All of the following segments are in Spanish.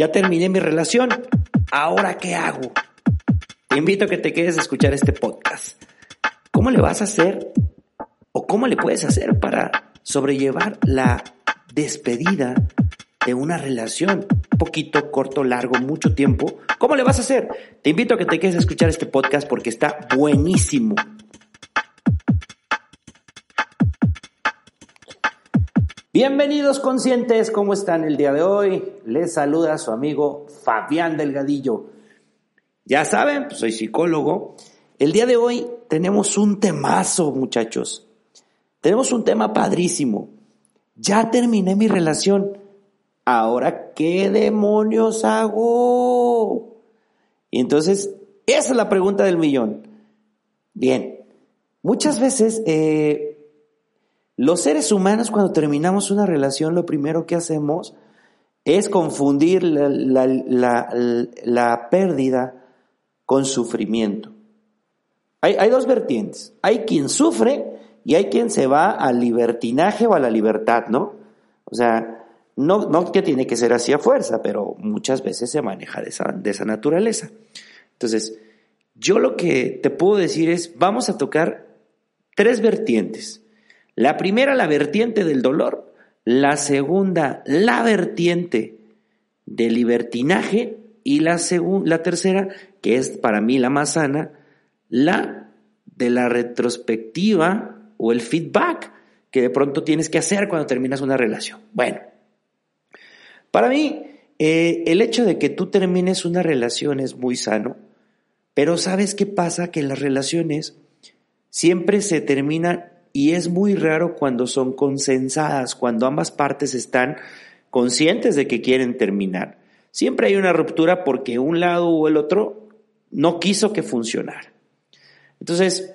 Ya terminé mi relación. ¿Ahora qué hago? Te invito a que te quedes a escuchar este podcast. ¿Cómo le vas a hacer o cómo le puedes hacer para sobrellevar la despedida de una relación? Poquito, corto, largo, mucho tiempo. ¿Cómo le vas a hacer? Te invito a que te quedes a escuchar este podcast porque está buenísimo. Bienvenidos conscientes, ¿cómo están el día de hoy? Les saluda su amigo Fabián Delgadillo. Ya saben, pues soy psicólogo. El día de hoy tenemos un temazo, muchachos. Tenemos un tema padrísimo. Ya terminé mi relación. Ahora, ¿qué demonios hago? Y entonces, esa es la pregunta del millón. Bien, muchas veces eh, los seres humanos cuando terminamos una relación lo primero que hacemos es confundir la, pérdida con sufrimiento. Hay, dos vertientes. Hay quien sufre y hay quien se va al libertinaje o a la libertad, ¿no? O sea, no, no que tiene que ser así a fuerza, pero muchas veces se maneja de esa, de esa naturaleza. Entonces, yo lo que te puedo decir es, vamos a tocar tres vertientes. La primera, la vertiente del dolor. La segunda, la vertiente del libertinaje. Y la, la tercera, que es para mí la más sana, la de la retrospectiva o el feedback que de pronto tienes que hacer cuando terminas una relación. Bueno, para mí eh, el hecho de que tú termines una relación es muy sano, pero ¿sabes qué pasa? Que las relaciones siempre se terminan y es muy raro cuando son consensadas, cuando ambas partes están conscientes de que quieren terminar. Siempre hay una ruptura porque un lado o el otro no quiso que funcionara. Entonces,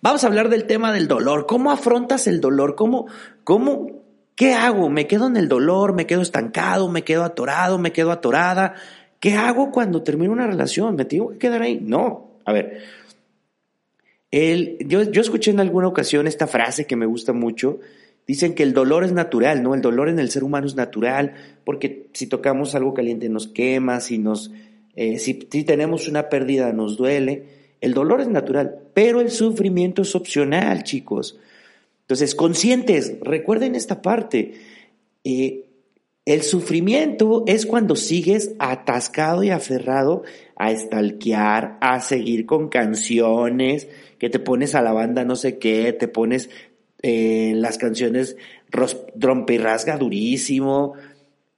vamos a hablar del tema del dolor. ¿Cómo afrontas el dolor? ¿Cómo, cómo, qué hago? ¿Me quedo en el dolor? ¿Me quedo estancado? ¿Me quedo atorado? ¿Me quedo atorada? ¿Qué hago cuando termino una relación? ¿Me tengo que quedar ahí? No. A ver, yo, yo escuché en alguna ocasión esta frase que me gusta mucho. Dicen que el dolor es natural, ¿no? El dolor en el ser humano es natural, porque si tocamos algo caliente nos quema, si nos, eh, si, tenemos una pérdida nos duele. El dolor es natural, pero el sufrimiento es opcional, chicos. Entonces, conscientes, recuerden esta parte. Eh, el sufrimiento es cuando sigues atascado y aferrado a estalquear, a seguir con canciones, que te pones a la banda no sé qué, te pones eh, las canciones rompe y rasga durísimo,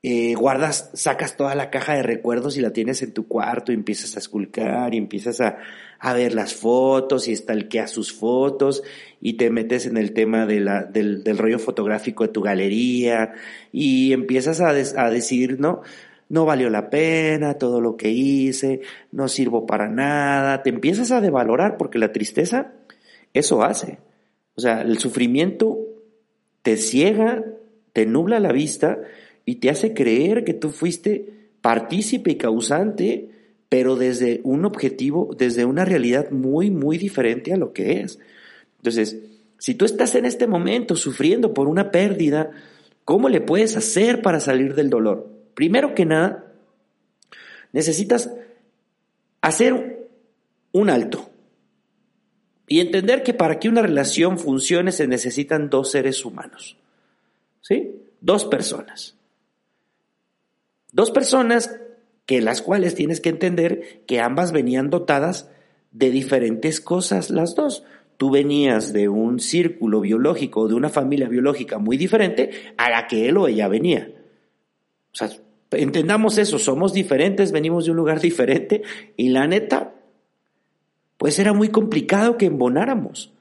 eh, guardas, sacas toda la caja de recuerdos y la tienes en tu cuarto y empiezas a esculcar y empiezas a, ver las fotos y estalqueas sus fotos y te metes en el tema de la, del, rollo fotográfico de tu galería y empiezas a, a decir, ¿no? no valió la pena todo lo que hice, no sirvo para nada, te empiezas a devalorar porque la tristeza eso hace. O sea, el sufrimiento te ciega, te nubla la vista y te hace creer que tú fuiste partícipe y causante, pero desde un objetivo, desde una realidad muy, muy diferente a lo que es. Entonces, si tú estás en este momento sufriendo por una pérdida, ¿cómo le puedes hacer para salir del dolor? Primero que nada, necesitas hacer un alto y entender que para que una relación funcione se necesitan dos seres humanos. ¿Sí? Dos personas. Dos personas que las cuales tienes que entender que ambas venían dotadas de diferentes cosas las dos. Tú venías de un círculo biológico, de una familia biológica muy diferente a la que él o ella venía. O sea, entendamos eso, somos diferentes, venimos de un lugar diferente y la neta, pues era muy complicado que embonáramos.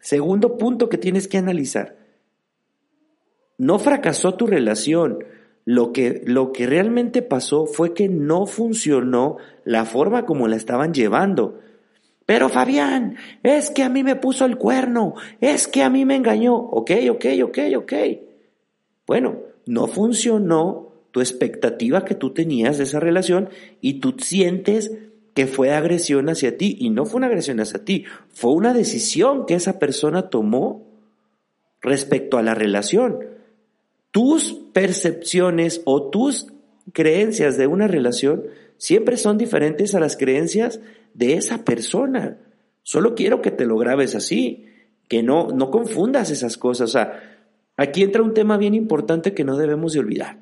Segundo punto que tienes que analizar. no fracasó tu relación. Lo que, lo que realmente pasó fue que no funcionó la forma como la estaban llevando. Pero Fabián, es que a mí me puso el cuerno, es que a mí me engañó. Ok, ok, ok, ok. Bueno, no funcionó tu expectativa que tú tenías de esa relación y tú sientes que fue agresión hacia ti y no fue una agresión hacia ti, fue una decisión que esa persona tomó respecto a la relación. Tus percepciones o tus creencias de una relación siempre son diferentes a las creencias de esa persona. Solo quiero que te lo grabes así, que no, no confundas esas cosas. O sea, aquí entra un tema bien importante que no debemos de olvidar.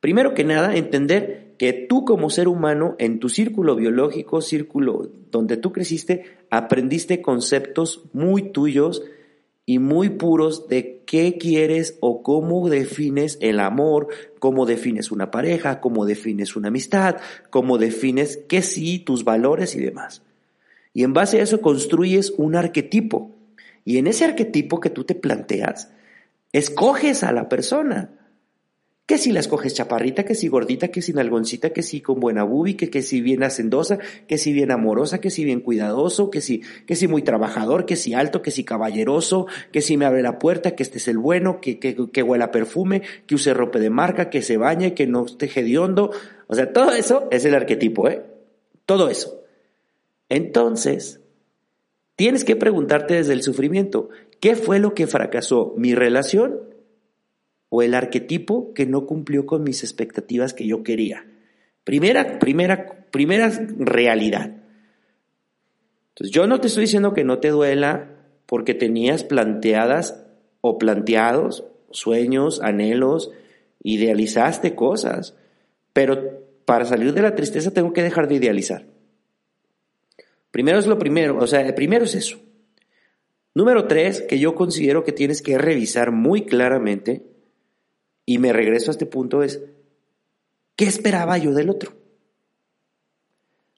Primero que nada, entender que tú como ser humano, en tu círculo biológico, círculo donde tú creciste, aprendiste conceptos muy tuyos y muy puros de qué quieres o cómo defines el amor, cómo defines una pareja, cómo defines una amistad, cómo defines qué sí, tus valores y demás. Y en base a eso construyes un arquetipo. Y en ese arquetipo que tú te planteas, escoges a la persona que si la escoges chaparrita, que si gordita, que si nalgoncita, que si con buena bubi, que, que si bien hacendosa, que si bien amorosa, que si bien cuidadoso, que si, que si muy trabajador, que si alto, que si caballeroso, que si me abre la puerta, que este es el bueno, que, que, que huela perfume, que use ropa de marca, que se bañe, que no esté hediondo. O sea, todo eso es el arquetipo, ¿eh? Todo eso. Entonces, tienes que preguntarte desde el sufrimiento, ¿qué fue lo que fracasó? ¿Mi relación? O el arquetipo que no cumplió con mis expectativas que yo quería. Primera, primera, primera realidad. Entonces, yo no te estoy diciendo que no te duela porque tenías planteadas o planteados sueños, anhelos, idealizaste cosas, pero para salir de la tristeza tengo que dejar de idealizar. Primero es lo primero, o sea, primero es eso. Número tres, que yo considero que tienes que revisar muy claramente, y me regreso a este punto es, ¿qué esperaba yo del otro?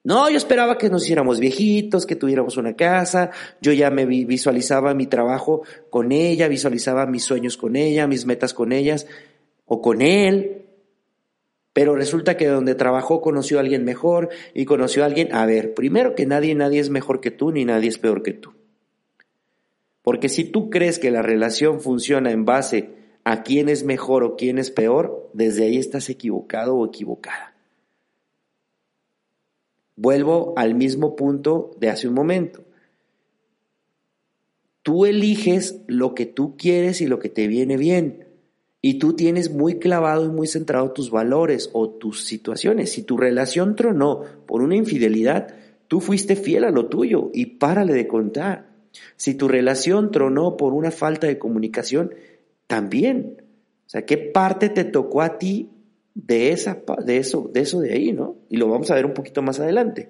No, yo esperaba que nos hiciéramos viejitos, que tuviéramos una casa, yo ya me visualizaba mi trabajo con ella, visualizaba mis sueños con ella, mis metas con ellas o con él, pero resulta que donde trabajó conoció a alguien mejor y conoció a alguien, a ver, primero que nadie, nadie es mejor que tú ni nadie es peor que tú. Porque si tú crees que la relación funciona en base a quién es mejor o quién es peor, desde ahí estás equivocado o equivocada. Vuelvo al mismo punto de hace un momento. Tú eliges lo que tú quieres y lo que te viene bien. Y tú tienes muy clavado y muy centrado tus valores o tus situaciones. Si tu relación tronó por una infidelidad, tú fuiste fiel a lo tuyo y párale de contar. Si tu relación tronó por una falta de comunicación, también. O sea, ¿qué parte te tocó a ti de, esa, de, eso, de eso de ahí, no? Y lo vamos a ver un poquito más adelante.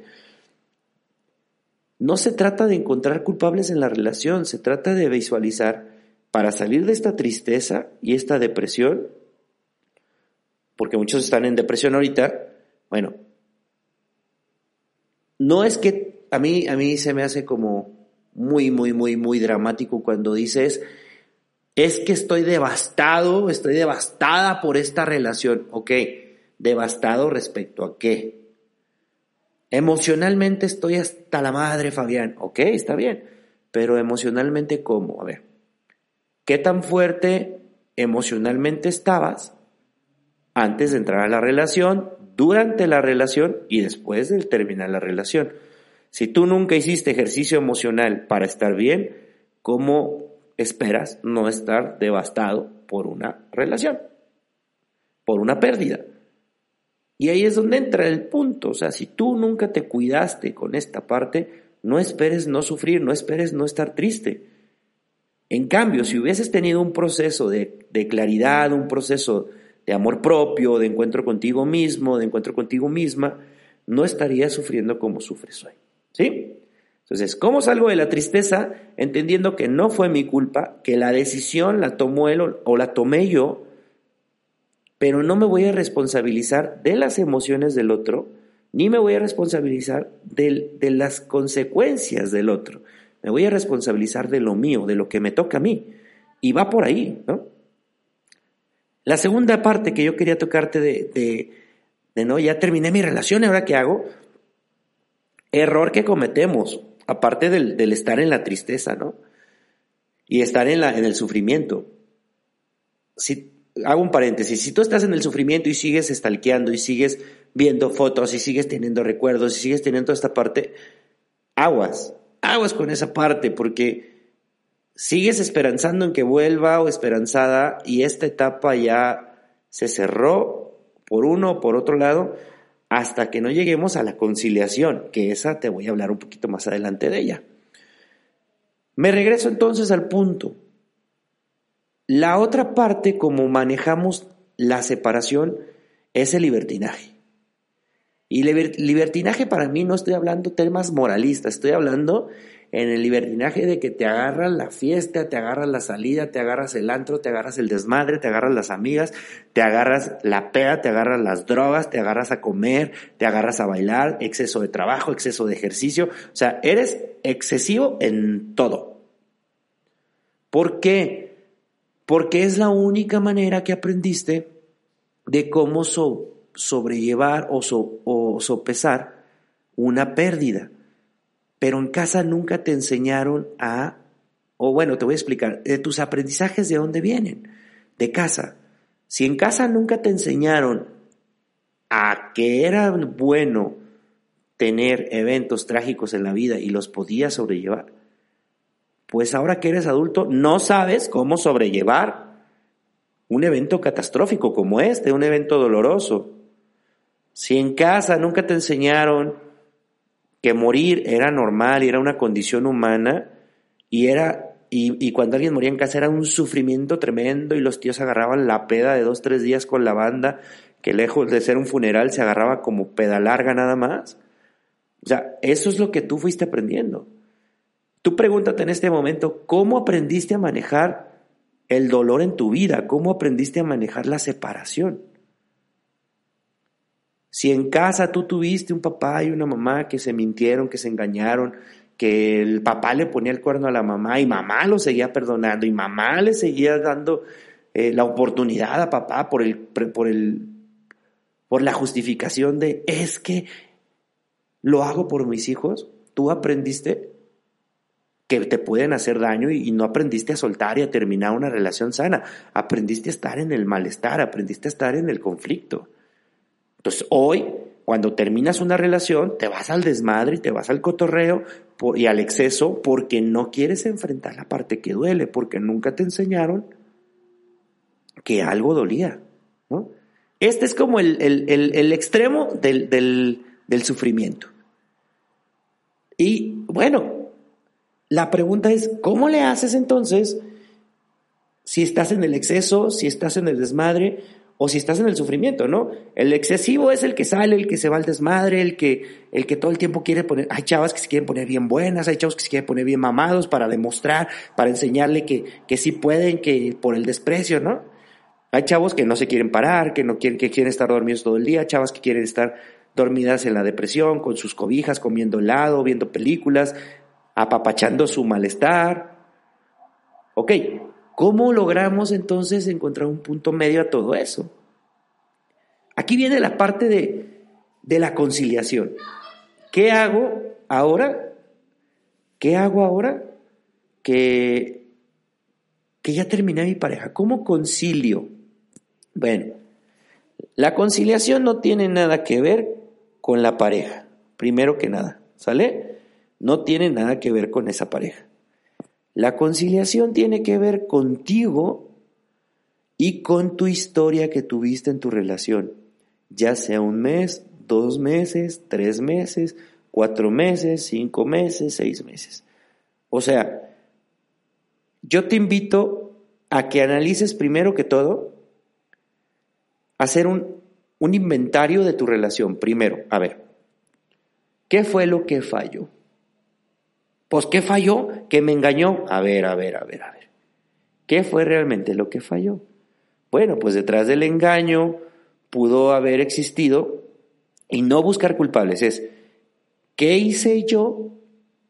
No se trata de encontrar culpables en la relación, se trata de visualizar para salir de esta tristeza y esta depresión, porque muchos están en depresión ahorita, bueno, no es que a mí, a mí se me hace como muy, muy, muy, muy dramático cuando dices, es que estoy devastado, estoy devastada por esta relación. Ok, devastado respecto a qué. Emocionalmente estoy hasta la madre, Fabián. Ok, está bien. Pero emocionalmente, ¿cómo? A ver, ¿qué tan fuerte emocionalmente estabas antes de entrar a la relación, durante la relación y después de terminar la relación? Si tú nunca hiciste ejercicio emocional para estar bien, ¿cómo esperas no estar devastado por una relación, por una pérdida. Y ahí es donde entra el punto. O sea, si tú nunca te cuidaste con esta parte, no esperes no sufrir, no esperes no estar triste. En cambio, si hubieses tenido un proceso de, claridad, un proceso de amor propio, de encuentro contigo mismo, de encuentro contigo misma, no estarías sufriendo como sufres hoy. ¿Sí? Entonces, ¿cómo salgo de la tristeza? Entendiendo que no fue mi culpa, que la decisión la tomó él o, la tomé yo, pero no me voy a responsabilizar de las emociones del otro, ni me voy a responsabilizar de, de las consecuencias del otro. Me voy a responsabilizar de lo mío, de lo que me toca a mí. Y va por ahí, ¿no? La segunda parte que yo quería tocarte de, de, no, ya terminé mi relación, ¿ahora qué hago? Error que cometemos, aparte del, estar en la tristeza, ¿no? Y estar en, la, en el sufrimiento. Si, hago un paréntesis, si tú estás en el sufrimiento y sigues estalqueando y sigues viendo fotos y sigues teniendo recuerdos y sigues teniendo esta parte, aguas, aguas con esa parte, porque sigues esperanzando en que vuelva o esperanzada y esta etapa ya se cerró por uno o por otro lado hasta que no lleguemos a la conciliación, que esa te voy a hablar un poquito más adelante de ella. Me regreso entonces al punto. La otra parte, como manejamos la separación, es el libertinaje. Y libertinaje para mí no estoy hablando temas moralistas, estoy hablando en el libertinaje de que te agarras la fiesta, te agarras la salida, te agarras el antro, te agarras el desmadre, te agarras las amigas, te agarras la peda, te agarras las drogas, te agarras a comer, te agarras a bailar, exceso de trabajo, exceso de ejercicio. O sea, eres excesivo en todo. ¿Por qué? Porque es la única manera que aprendiste de cómo sobrellevar o, o sopesar una pérdida. Pero en casa nunca te enseñaron a, o bueno, te voy a explicar, de tus aprendizajes de dónde vienen, de casa. Si en casa nunca te enseñaron a que era bueno tener eventos trágicos en la vida y los podías sobrellevar, pues ahora que eres adulto no sabes cómo sobrellevar un evento catastrófico como este, un evento doloroso. Si en casa nunca te enseñaron que morir era normal y era una condición humana y era y, cuando alguien moría en casa era un sufrimiento tremendo y los tíos agarraban la peda de dos, tres días con la banda, que lejos de ser un funeral se agarraba como peda larga nada más. O sea, eso es lo que tú fuiste aprendiendo. Tú pregúntate en este momento, ¿cómo aprendiste a manejar el dolor en tu vida? ¿Cómo aprendiste a manejar la separación? Si en casa tú tuviste un papá y una mamá que se mintieron, que se engañaron, que el papá le ponía el cuerno a la mamá y mamá lo seguía perdonando y mamá le seguía dando eh, la oportunidad a papá por el, por el, por la justificación de es que lo hago por mis hijos, tú aprendiste que te pueden hacer daño y, y, no aprendiste a soltar y a terminar una relación sana. Aprendiste a estar en el malestar, aprendiste a estar en el conflicto. Entonces hoy, cuando terminas una relación, te vas al desmadre y te vas al cotorreo y al exceso porque no quieres enfrentar la parte que duele, porque nunca te enseñaron que algo dolía. Este es como el, el, extremo del, del, del sufrimiento. Y bueno, la pregunta es, ¿cómo le haces entonces si estás en el exceso, si estás en el desmadre, o si estás en el sufrimiento, ¿no? El excesivo es el que sale, el que se va al desmadre, el que, el que todo el tiempo quiere poner, hay chavas que se quieren poner bien buenas, hay chavos que se quieren poner bien mamados para demostrar, para enseñarle que, que sí pueden, que por el desprecio, ¿no? Hay chavos que no se quieren parar, que no quieren, que quieren estar dormidos todo el día, chavas que quieren estar dormidas en la depresión, con sus cobijas, comiendo helado, viendo películas, apapachando su malestar. Ok, ¿Cómo logramos entonces encontrar un punto medio a todo eso? Aquí viene la parte de, de la conciliación. ¿Qué hago ahora? ¿Qué hago ahora que, que ya terminé mi pareja? ¿Cómo concilio? Bueno, la conciliación no tiene nada que ver con la pareja, primero que nada, ¿sale? No tiene nada que ver con esa pareja. La conciliación tiene que ver contigo y con tu historia que tuviste en tu relación, ya sea un mes, dos meses, tres meses, cuatro meses, cinco meses, seis meses. O sea, yo te invito a que analices primero que todo, hacer un, un inventario de tu relación. Primero, a ver, ¿qué fue lo que falló? Pues, ¿qué falló? ¿Qué me engañó? A ver, a ver, a ver, a ver. ¿Qué fue realmente lo que falló? Bueno, pues detrás del engaño pudo haber existido y no buscar culpables. Es, ¿qué hice yo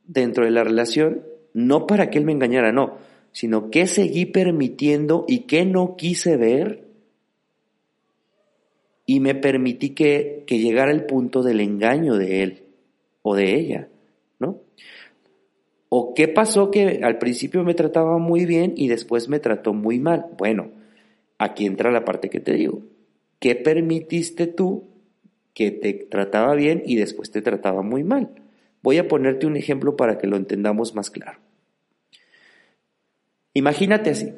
dentro de la relación? No para que él me engañara, no, sino qué seguí permitiendo y qué no quise ver y me permití que, que llegara el punto del engaño de él o de ella, ¿no? ¿O qué pasó que al principio me trataba muy bien y después me trató muy mal? Bueno, aquí entra la parte que te digo. ¿Qué permitiste tú que te trataba bien y después te trataba muy mal? Voy a ponerte un ejemplo para que lo entendamos más claro. Imagínate así.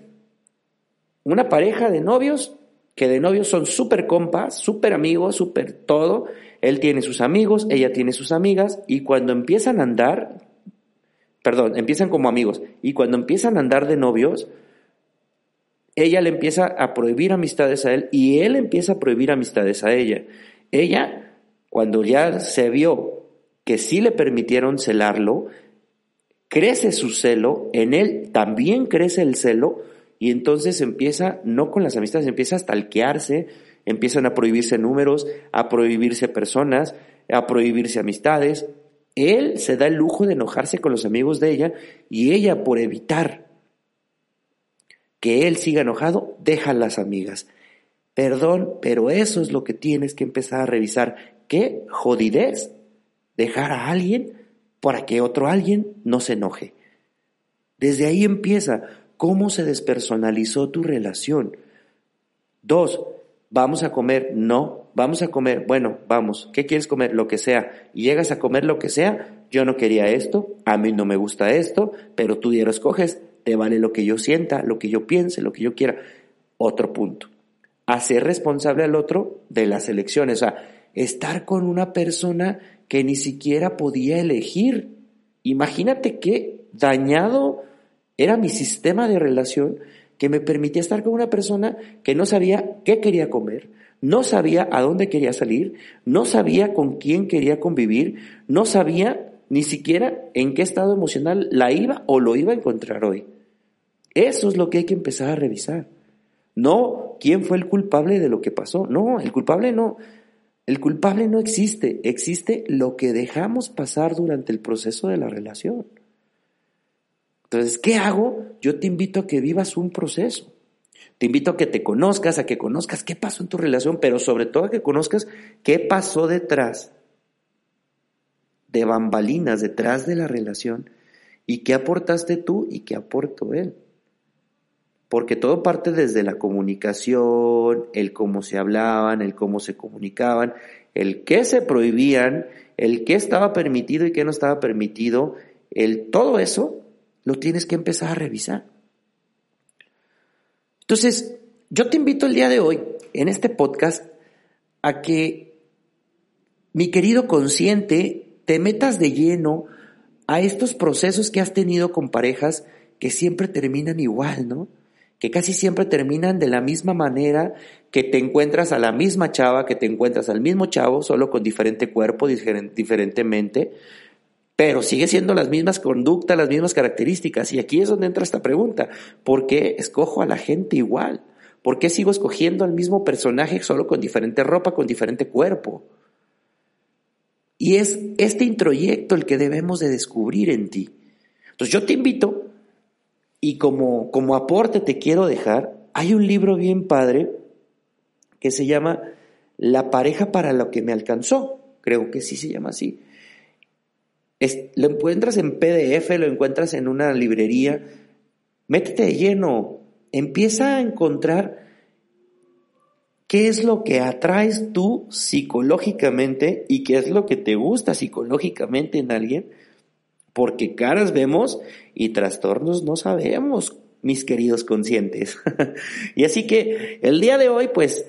Una pareja de novios que de novios son súper compas, súper amigos, súper todo. Él tiene sus amigos, ella tiene sus amigas y cuando empiezan a andar, perdón, empiezan como amigos y cuando empiezan a andar de novios, ella le empieza a prohibir amistades a él y él empieza a prohibir amistades a ella. Ella, cuando ya se vio que sí le permitieron celarlo, crece su celo, en él también crece el celo, y entonces empieza, no con las amistades, empieza a stalkearse, empiezan a prohibirse números, a prohibirse personas, a prohibirse amistades. Él se da el lujo de enojarse con los amigos de ella y ella por evitar que él siga enojado, deja las amigas. Perdón, pero eso es lo que tienes que empezar a revisar. ¿Qué jodidez? Dejar a alguien para que otro alguien no se enoje. Desde ahí empieza cómo se despersonalizó tu relación. Dos, vamos a comer, no, vamos a comer, bueno, vamos, ¿qué quieres comer? Lo que sea. Y llegas a comer lo que sea, yo no quería esto, a mí no me gusta esto, pero tú ya lo escoges, te vale lo que yo sienta, lo que yo piense, lo que yo quiera. Otro punto, hacer responsable al otro de las elecciones, o sea, estar con una persona que ni siquiera podía elegir. Imagínate qué dañado era mi sistema de relación que me permitía estar con una persona que no sabía qué quería comer, no sabía a dónde quería salir, no sabía con quién quería convivir, no sabía ni siquiera en qué estado emocional la iba o lo iba a encontrar hoy. Eso es lo que hay que empezar a revisar. No quién fue el culpable de lo que pasó. No, el culpable no. El culpable no existe. Existe lo que dejamos pasar durante el proceso de la relación. Entonces, ¿qué hago? Yo te invito a que vivas un proceso. Te invito a que te conozcas, a que conozcas qué pasó en tu relación, pero sobre todo a que conozcas qué pasó detrás de bambalinas, detrás de la relación, y qué aportaste tú y qué aportó él. Porque todo parte desde la comunicación, el cómo se hablaban, el cómo se comunicaban, el qué se prohibían, el qué estaba permitido y qué no estaba permitido, el todo eso lo tienes que empezar a revisar. Entonces, yo te invito el día de hoy, en este podcast, a que, mi querido consciente, te metas de lleno a estos procesos que has tenido con parejas que siempre terminan igual, ¿no? Que casi siempre terminan de la misma manera que te encuentras a la misma chava, que te encuentras al mismo chavo, solo con diferente cuerpo, diferentemente, pero sigue siendo las mismas conductas, las mismas características. Y aquí es donde entra esta pregunta. ¿Por qué escojo a la gente igual? ¿Por qué sigo escogiendo al mismo personaje solo con diferente ropa, con diferente cuerpo? Y es este introyecto el que debemos de descubrir en ti. Entonces yo te invito y como, como aporte te quiero dejar, hay un libro bien padre que se llama La pareja para lo que me alcanzó. Creo que sí se llama así lo encuentras en PDF, lo encuentras en una librería. Métete de lleno, empieza a encontrar qué es lo que atraes tú psicológicamente y qué es lo que te gusta psicológicamente en alguien, porque caras vemos y trastornos no sabemos, mis queridos conscientes. y así que el día de hoy, pues,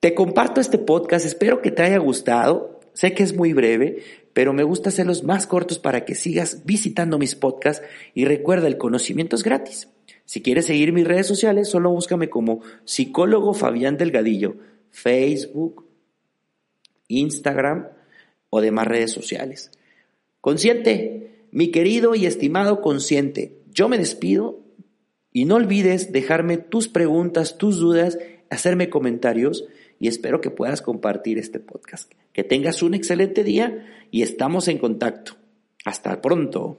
te comparto este podcast, espero que te haya gustado, sé que es muy breve, pero me gusta hacerlos más cortos para que sigas visitando mis podcasts y recuerda, el conocimiento es gratis. Si quieres seguir mis redes sociales, solo búscame como psicólogo Fabián Delgadillo, Facebook, Instagram o demás redes sociales. Consciente, mi querido y estimado consciente, yo me despido y no olvides dejarme tus preguntas, tus dudas, hacerme comentarios y espero que puedas compartir este podcast. Que tengas un excelente día y estamos en contacto. Hasta pronto.